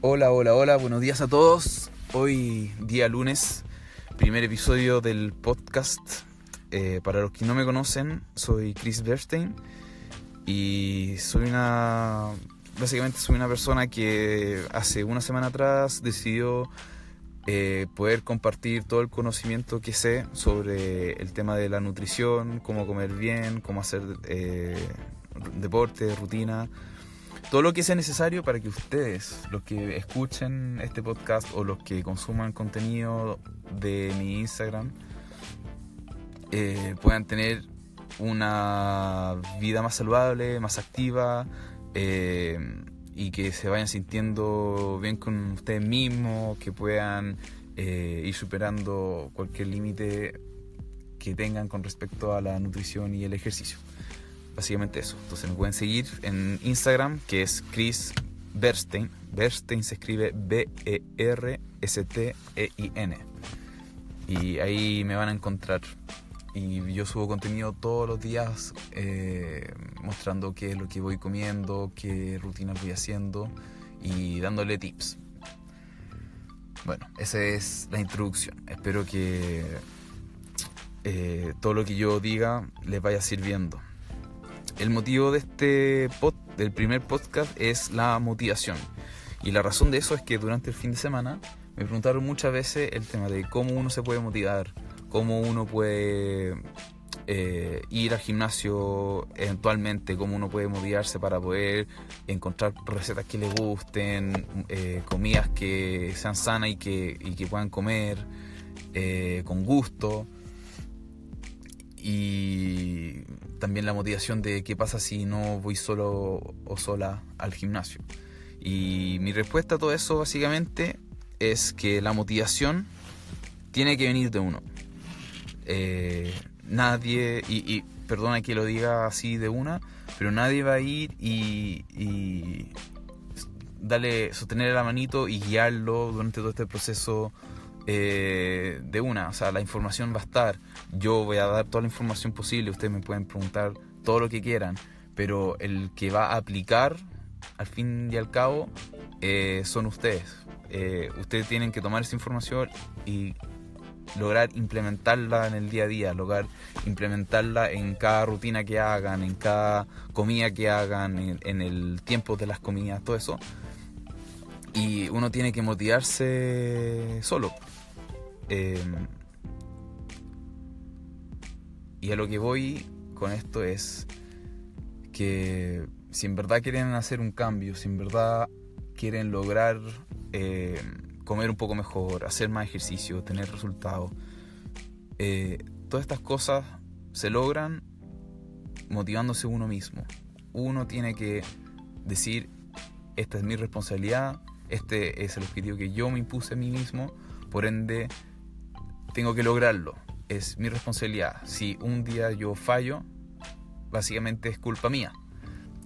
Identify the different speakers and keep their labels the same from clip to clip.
Speaker 1: Hola, hola, hola, buenos días a todos. Hoy día lunes, primer episodio del podcast. Eh, para los que no me conocen, soy Chris Bernstein y soy una... Básicamente soy una persona que hace una semana atrás decidió eh, poder compartir todo el conocimiento que sé sobre el tema de la nutrición, cómo comer bien, cómo hacer eh, deporte, rutina, todo lo que sea necesario para que ustedes, los que escuchen este podcast o los que consuman contenido de mi Instagram, eh, puedan tener una vida más saludable, más activa y que se vayan sintiendo bien con ustedes mismos, que puedan eh, ir superando cualquier límite que tengan con respecto a la nutrición y el ejercicio. Básicamente eso. Entonces me pueden seguir en Instagram, que es Chris Berstein. Berstein se escribe B-E-R-S-T-E-I-N. Y ahí me van a encontrar y yo subo contenido todos los días eh, mostrando qué es lo que voy comiendo, qué rutinas voy haciendo y dándole tips. Bueno, esa es la introducción. Espero que eh, todo lo que yo diga les vaya sirviendo. El motivo de este pod, del primer podcast es la motivación. Y la razón de eso es que durante el fin de semana me preguntaron muchas veces el tema de cómo uno se puede motivar, cómo uno puede eh, ir al gimnasio eventualmente, cómo uno puede motivarse para poder encontrar recetas que le gusten, eh, comidas que sean sanas y que, y que puedan comer eh, con gusto. Y también la motivación de qué pasa si no voy solo o sola al gimnasio. Y mi respuesta a todo eso básicamente es que la motivación tiene que venir de uno. Eh, nadie, y, perdona que lo diga así de una, pero nadie va a ir y, y darle, sostener la manito y guiarlo durante todo este proceso eh, de una. O sea, la información va a estar. Yo voy a dar toda la información posible. Ustedes me pueden preguntar todo lo que quieran. Pero el que va a aplicar, al fin y al cabo, eh, son ustedes. ustedes tienen que tomar esa información y lograr implementarla en el día a día, lograr implementarla en cada rutina que hagan, en cada comida que hagan, en, el tiempo de las comidas, todo eso. Y uno tiene que motivarse solo. Em, y a lo que voy con esto es que si en verdad quieren hacer un cambio, si en verdad quieren lograr eh, comer un poco mejor, hacer más ejercicio, tener resultados. Eh, todas estas cosas se logran motivándose uno mismo. Uno tiene que decir, esta es mi responsabilidad, este es el objetivo que yo me impuse a mí mismo, por ende tengo que lograrlo. Es mi responsabilidad. Si un día yo fallo, básicamente es culpa mía.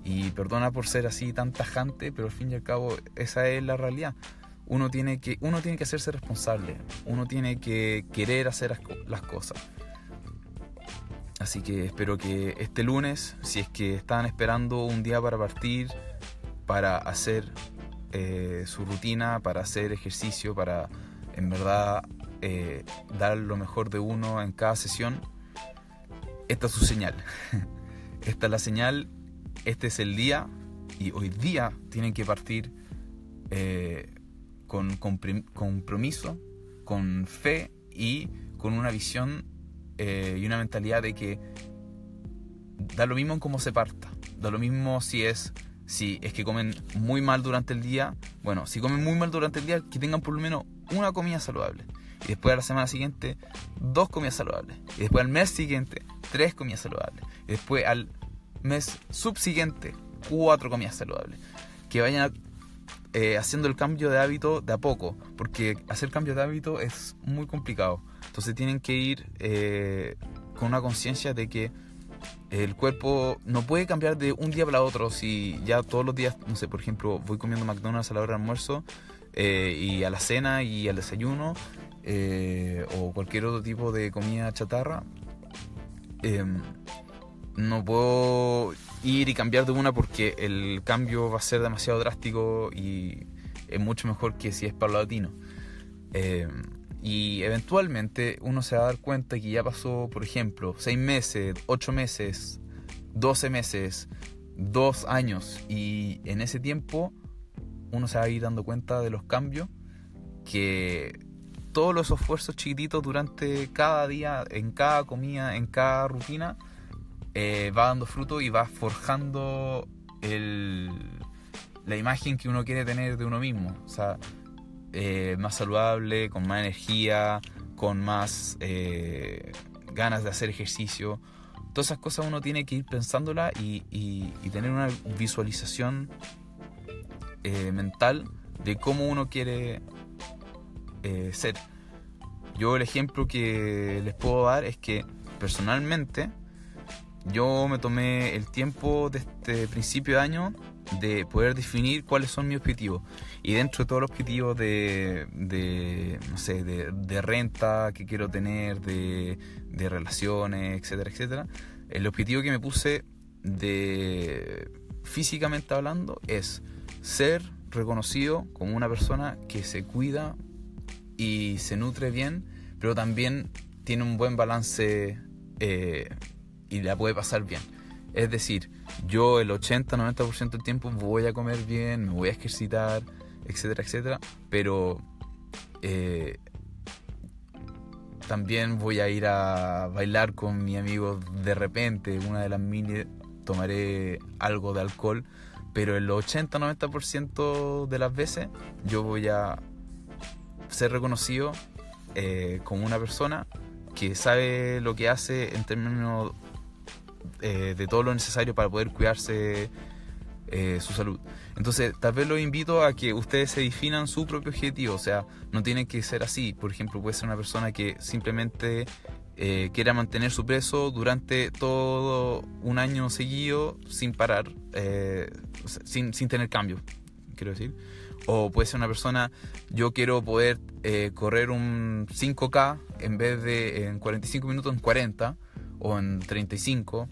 Speaker 1: Y perdona por ser así tan tajante, pero al fin y al cabo esa es la realidad uno tiene que, uno tiene que hacerse responsable, uno tiene que querer hacer las cosas. Así que espero que este lunes, si es que están esperando un día para partir, para hacer eh, su rutina, para hacer ejercicio, para en verdad eh, dar lo mejor de uno en cada sesión, esta es su señal. esta es la señal, este es el día y hoy día tienen que partir eh, con, compromiso, con fe y con una visión eh, y una mentalidad de que da lo mismo en cómo se parta, da lo mismo si es si es que comen muy mal durante el día, bueno, si comen muy mal durante el día, que tengan por lo menos una comida saludable. Y después a la semana siguiente, dos comidas saludables. Y después al mes siguiente, tres comidas saludables. Y después al mes subsiguiente, cuatro comidas saludables. Que vayan eh, haciendo el cambio de hábito de a poco, porque hacer cambio de hábito es muy complicado. Entonces tienen que ir eh, con una conciencia de que el cuerpo no puede cambiar de un día para otro si ya todos los días, no sé, por ejemplo, voy comiendo McDonald's a la hora del almuerzo eh, y a la cena y al desayuno o cualquier otro tipo de comida chatarra. Em, no puedo ir y cambiar de una porque el cambio va a ser demasiado drástico y es mucho mejor que si es paulatino. Eh, y eventualmente uno se va a dar cuenta que ya pasó, por ejemplo, 6 meses, 8 meses, 12 meses, 2 años. Y en ese tiempo uno se va a ir dando cuenta de los cambios que todos los esfuerzos chiquititos durante cada día, en cada comida, en cada rutina, eh, va dando fruto y va forjando la imagen que uno quiere tener de uno mismo. O sea, eh, más saludable, con más energía, con más eh, ganas de hacer ejercicio. Todas esas cosas uno tiene que ir pensándola y, y, tener una visualización mental de cómo uno quiere ser. Yo el ejemplo que les puedo dar es que personalmente yo me tomé el tiempo de este principio de año de poder definir cuáles son mis objetivos. Y dentro de todos los objetivos de, de no sé, de, renta que quiero tener, de, de, relaciones, etcétera, etcétera, el objetivo que me puse de físicamente hablando es ser reconocido como una persona que se cuida y se nutre bien, pero también tiene un buen balance eh, y la puede pasar bien. Es decir, yo el 80-90% del tiempo voy a comer bien, me voy a ejercitar, etcétera, etcétera, pero eh, también voy a ir a bailar con mi amigo de repente, una de las mini tomaré algo de alcohol, pero el 80-90% de las veces yo voy a ser reconocido eh, como una persona que sabe lo que hace en términos eh, de todo lo necesario para poder cuidarse eh, su salud. Entonces, tal vez los invito a que ustedes se definan su propio objetivo, o sea, no tienen que ser así. Por ejemplo, puede ser una persona que simplemente eh, quiera mantener su peso durante todo un año seguido sin parar, sin, sin, tener cambio, quiero decir. O puede ser una persona, yo quiero poder correr un 5K en vez de en 45 minutos, en 40 o en 35.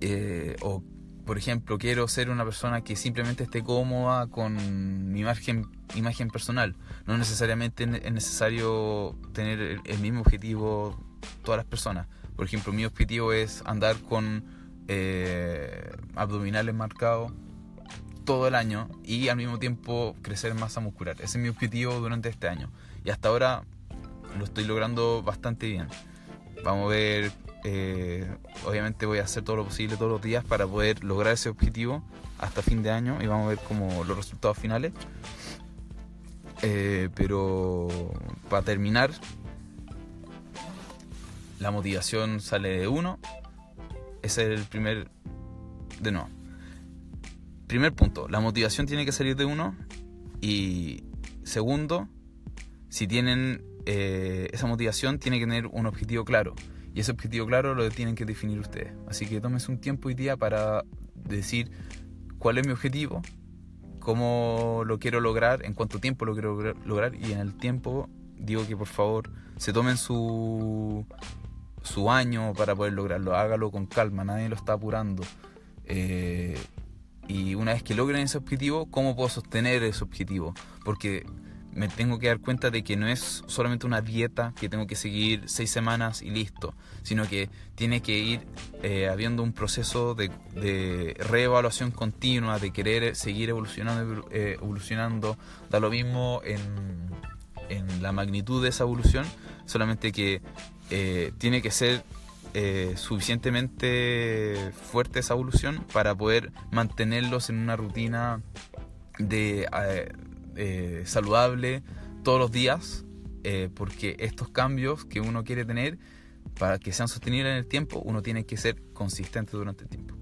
Speaker 1: Eh, o, por ejemplo, quiero ser una persona que simplemente esté cómoda con mi imagen, imagen personal. No necesariamente es necesario tener el, mismo objetivo todas las personas. Por ejemplo, mi objetivo es andar con eh, abdominales marcados todo el año y al mismo tiempo crecer masa muscular. Ese es mi objetivo durante este año. Y hasta ahora lo estoy logrando bastante bien. Vamos a ver eh, obviamente voy a hacer todo lo posible todos los días para poder lograr ese objetivo hasta fin de año y vamos a ver como los resultados finales. Eh, pero para terminar, la motivación sale de uno. Ese es el primer... De no. Primer punto, la motivación tiene que salir de uno. Y segundo, si tienen eh, esa motivación, tiene que tener un objetivo claro. Y ese objetivo claro lo tienen que definir ustedes. Así que tómense un tiempo y día para decir cuál es mi objetivo, cómo lo quiero lograr, en cuánto tiempo lo quiero lograr y en el tiempo digo que por favor se tomen su, su año para poder lograrlo, hágalo con calma, nadie lo está apurando. Eh, y una vez que logren ese objetivo, ¿cómo puedo sostener ese objetivo? Porque me tengo que dar cuenta de que no es solamente una dieta que tengo que seguir seis semanas y listo, sino que tiene que ir eh, habiendo un proceso de, de, reevaluación continua, de querer seguir evolucionando, eh, evolucionando, da lo mismo en, en, la magnitud de esa evolución, solamente que eh, tiene que ser suficientemente fuerte esa evolución para poder mantenerlos en una rutina de eh, saludable todos los días, eh, porque estos cambios que uno quiere tener, para que sean sostenibles en el tiempo, uno tiene que ser consistente durante el tiempo.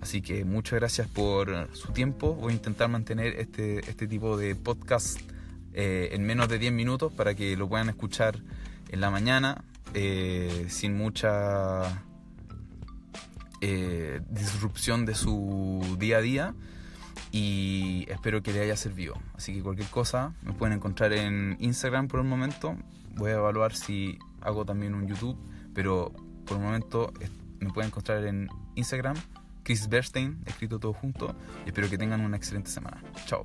Speaker 1: Así que muchas gracias por su tiempo. Voy a intentar mantener este, este tipo de podcast eh, en menos de 10 minutos para que lo puedan escuchar en la mañana sin mucha disrupción de su día a día y espero que les haya servido. Así que cualquier cosa me pueden encontrar en Instagram por el momento. Voy a evaluar si hago también un YouTube, pero por el momento me pueden encontrar en Instagram, Chris Bernstein, escrito todo junto. Y espero que tengan una excelente semana. Chao.